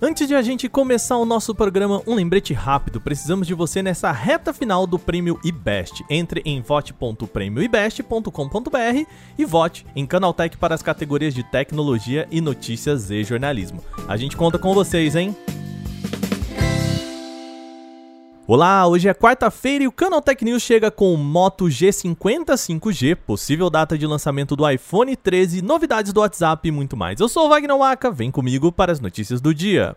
Antes de a gente começar o nosso programa, um lembrete rápido. Precisamos de você nessa reta final do Prêmio IBEST. Entre em vote.premioibest.com.br e vote em Canaltech para as categorias de tecnologia e notícias e jornalismo. A gente conta com vocês, hein? Olá, hoje é quarta-feira e o Canaltech News chega com o Moto G50 5G, possível data de lançamento do iPhone 13, novidades do WhatsApp e muito mais. Eu sou o Wagner Waka, vem comigo para as notícias do dia.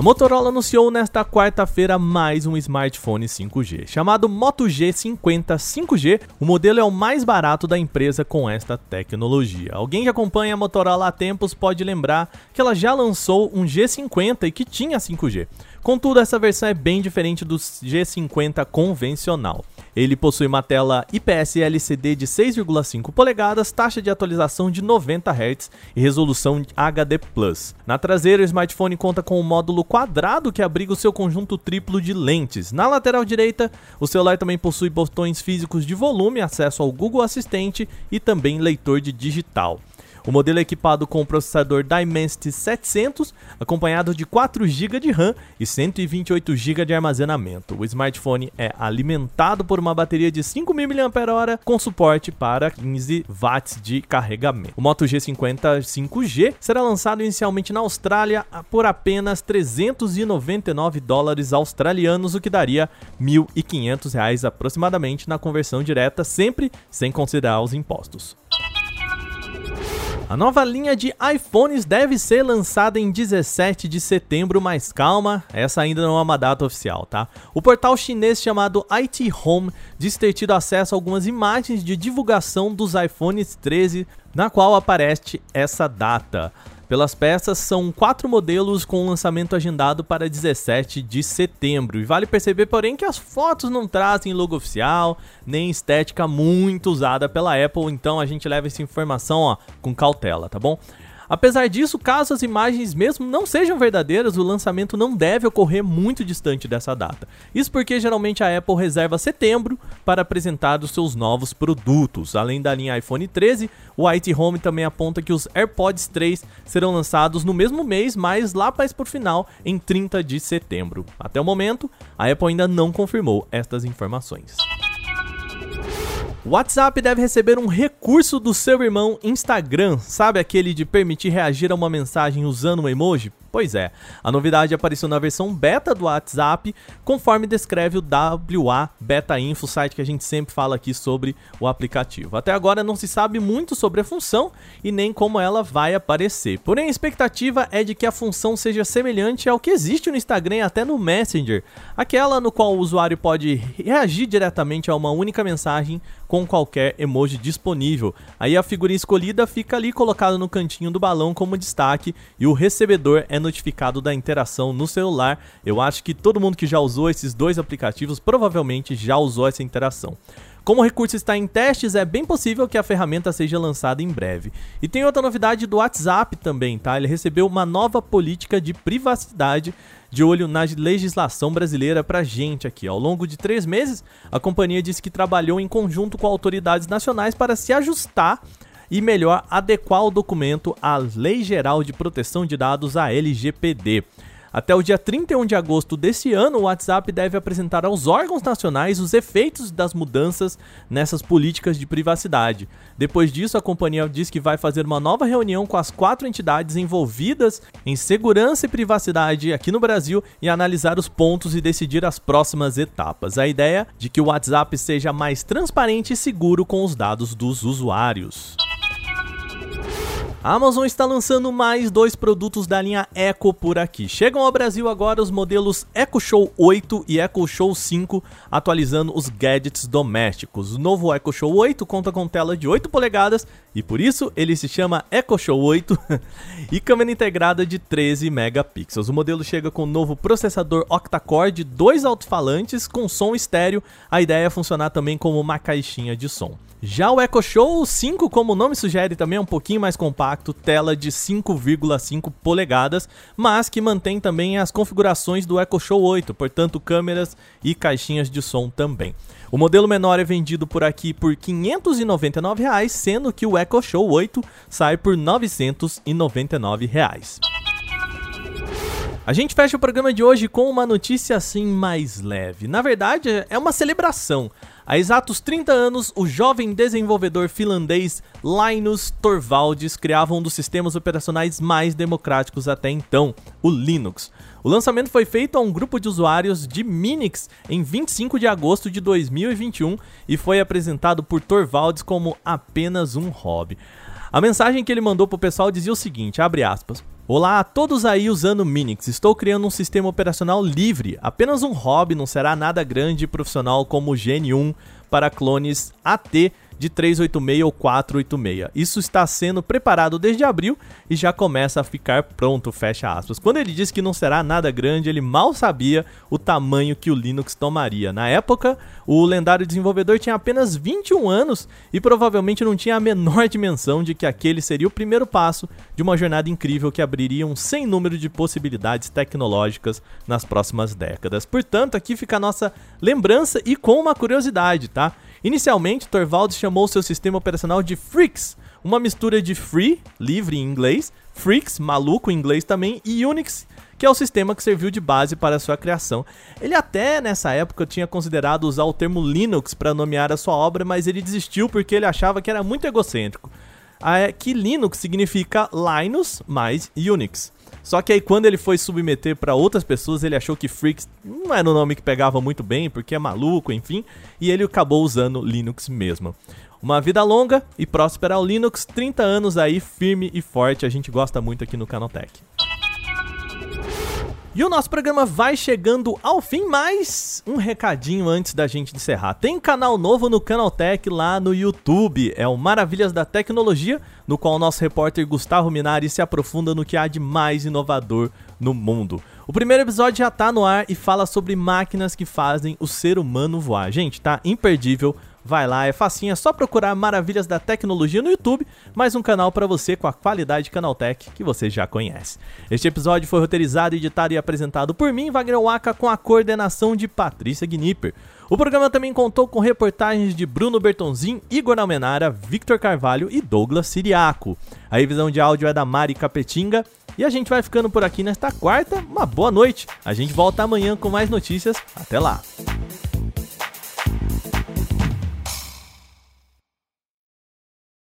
A Motorola anunciou nesta quarta-feira mais um smartphone 5G. Chamado Moto G50 5G, o modelo é o mais barato da empresa com esta tecnologia. Alguém que acompanha a Motorola há tempos pode lembrar que ela já lançou um G50 e que tinha 5G. Contudo, essa versão é bem diferente do G50 convencional. Ele possui uma tela IPS LCD de 6,5 polegadas, taxa de atualização de 90 Hz e resolução HD+. Na traseira, o smartphone conta com um módulo quadrado que abriga o seu conjunto triplo de lentes. Na lateral direita, o celular também possui botões físicos de volume, acesso ao Google Assistente e também leitor de digital. O modelo é equipado com o processador Dimensity 700, acompanhado de 4 GB de RAM e 128 GB de armazenamento. O smartphone é alimentado por uma bateria de 5.000 mAh com suporte para 15 watts de carregamento. O Moto G50 5G será lançado inicialmente na Austrália por apenas 399 dólares australianos, o que daria 1.500 reais aproximadamente na conversão direta, sempre sem considerar os impostos. A nova linha de iPhones deve ser lançada em 17 de setembro, mas calma, essa ainda não é uma data oficial, tá? O portal chinês chamado IT Home diz ter tido acesso a algumas imagens de divulgação dos iPhones 13, na qual aparece essa data. Pelas peças, são quatro modelos com lançamento agendado para 17 de setembro. E vale perceber, porém, que as fotos não trazem logo oficial, nem estética muito usada pela Apple, então a gente leva essa informação ó, com cautela, tá bom? Apesar disso, caso as imagens mesmo não sejam verdadeiras, o lançamento não deve ocorrer muito distante dessa data. Isso porque geralmente a Apple reserva setembro para apresentar os seus novos produtos. Além da linha iPhone 13, o IT Home também aponta que os AirPods 3 serão lançados no mesmo mês, mas lá mais por final, em 30 de setembro. Até o momento, a Apple ainda não confirmou estas informações. WhatsApp deve receber um recurso do seu irmão Instagram, sabe aquele de permitir reagir a uma mensagem usando um emoji? Pois é, a novidade apareceu na versão beta do WhatsApp, conforme descreve o WA Beta Info, site que a gente sempre fala aqui sobre o aplicativo. Até agora não se sabe muito sobre a função e nem como ela vai aparecer. Porém, a expectativa é de que a função seja semelhante ao que existe no Instagram e até no Messenger, aquela no qual o usuário pode reagir diretamente a uma única mensagem com qualquer emoji disponível. Aí a figurinha escolhida fica ali colocada no cantinho do balão como destaque e o recebedor é notificado da interação no celular. Eu acho que todo mundo que já usou esses dois aplicativos provavelmente já usou essa interação. Como o recurso está em testes, é bem possível que a ferramenta seja lançada em breve. E tem outra novidade do WhatsApp também, tá? Ele recebeu uma nova política de privacidade de olho na legislação brasileira pra gente aqui. Ao longo de três meses, a companhia disse que trabalhou em conjunto com autoridades nacionais para se ajustar e melhor adequar o documento à Lei Geral de Proteção de Dados, a LGPD. Até o dia 31 de agosto deste ano, o WhatsApp deve apresentar aos órgãos nacionais os efeitos das mudanças nessas políticas de privacidade. Depois disso, a companhia diz que vai fazer uma nova reunião com as quatro entidades envolvidas em segurança e privacidade aqui no Brasil e analisar os pontos e decidir as próximas etapas. A ideia de que o WhatsApp seja mais transparente e seguro com os dados dos usuários. A Amazon está lançando mais dois produtos da linha Echo por aqui. Chegam ao Brasil agora os modelos Echo Show 8 e Echo Show 5, atualizando os gadgets domésticos. O novo Echo Show 8 conta com tela de 8 polegadas e por isso ele se chama Echo Show 8 e câmera integrada de 13 megapixels. O modelo chega com novo processador octa-core de dois alto-falantes com som estéreo. A ideia é funcionar também como uma caixinha de som. Já o Echo Show 5, como o nome sugere, também é um pouquinho mais compacto tela de 5,5 polegadas, mas que mantém também as configurações do Echo Show 8, portanto câmeras e caixinhas de som também. O modelo menor é vendido por aqui por 599 reais, sendo que o Echo Show 8 sai por 999 reais. A gente fecha o programa de hoje com uma notícia assim mais leve. Na verdade, é uma celebração. Há exatos 30 anos, o jovem desenvolvedor finlandês Linus Torvalds criava um dos sistemas operacionais mais democráticos até então, o Linux. O lançamento foi feito a um grupo de usuários de Minix em 25 de agosto de 2021 e foi apresentado por Torvalds como apenas um hobby. A mensagem que ele mandou pro pessoal dizia o seguinte, abre aspas: Olá a todos aí usando Minix. Estou criando um sistema operacional livre, apenas um hobby, não será nada grande e profissional como o Gen1 para clones AT de 386 ou 486. Isso está sendo preparado desde abril e já começa a ficar pronto, fecha aspas. Quando ele disse que não será nada grande, ele mal sabia o tamanho que o Linux tomaria. Na época, o lendário desenvolvedor tinha apenas 21 anos e provavelmente não tinha a menor dimensão de que aquele seria o primeiro passo de uma jornada incrível que abriria um sem número de possibilidades tecnológicas nas próximas décadas. Portanto, aqui fica a nossa lembrança e com uma curiosidade, tá? Inicialmente, Torvalds chamou seu sistema operacional de Freaks, uma mistura de free, livre em inglês, Freaks, maluco em inglês também, e Unix, que é o sistema que serviu de base para sua criação. Ele até nessa época tinha considerado usar o termo Linux para nomear a sua obra, mas ele desistiu porque ele achava que era muito egocêntrico. Ah, é que Linux significa Linus mais Unix. Só que aí quando ele foi submeter para outras pessoas, ele achou que Freaks não era um nome que pegava muito bem, porque é maluco, enfim, e ele acabou usando Linux mesmo. Uma vida longa e próspera ao Linux, 30 anos aí firme e forte, a gente gosta muito aqui no Canaltech. E o nosso programa vai chegando ao fim, mas um recadinho antes da gente encerrar. Tem canal novo no Canaltech lá no YouTube, é o Maravilhas da Tecnologia, no qual o nosso repórter Gustavo Minari se aprofunda no que há de mais inovador no mundo. O primeiro episódio já tá no ar e fala sobre máquinas que fazem o ser humano voar. Gente, tá imperdível Vai lá, é facinho, é só procurar Maravilhas da Tecnologia no YouTube, mais um canal para você com a qualidade Canaltech que você já conhece. Este episódio foi roteirizado, editado e apresentado por mim, Wagner Waka, com a coordenação de Patrícia Gnipper. O programa também contou com reportagens de Bruno Bertonzin, Igor Almenara, Victor Carvalho e Douglas Siriaco. A revisão de áudio é da Mari Capetinga e a gente vai ficando por aqui nesta quarta. Uma boa noite. A gente volta amanhã com mais notícias. Até lá.